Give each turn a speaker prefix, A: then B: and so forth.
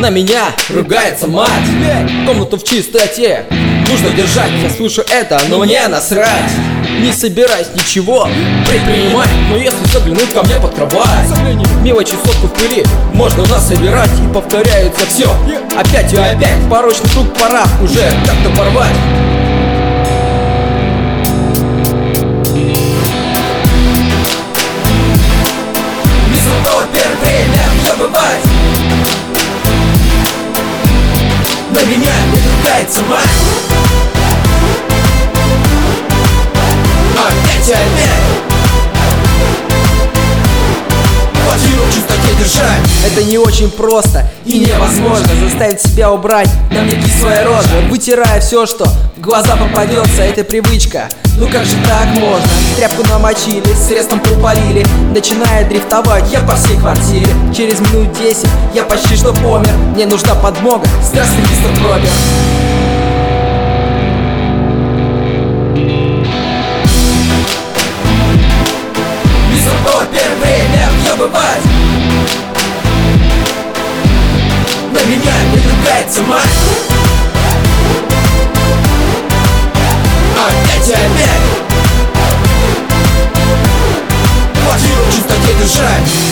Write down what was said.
A: На меня ругается мать. Комнату в чистоте. Нужно держать, я слышу это, но мне насрать. Не собираюсь ничего предпринимать. Но если заглянуть ко мне под кровать Мелочи сотку в пыли можно нас собирать И повторяется все опять и опять Порочный круг пора уже как-то порвать. Этого первое время забывать На меня не ругается мать. Опять опять Это не очень просто и невозможно Заставить себя убрать на мне кислая рожа Вытирая все, что в глаза попадется Это привычка, ну как же так можно? Тряпку намочили, средством припалили Начиная дрифтовать. Я по всей квартире. Через минут десять я почти что помер. Мне нужна подмога, здравствуй, мистер Пробер опять сама Опять опять Плохие чистоте дышать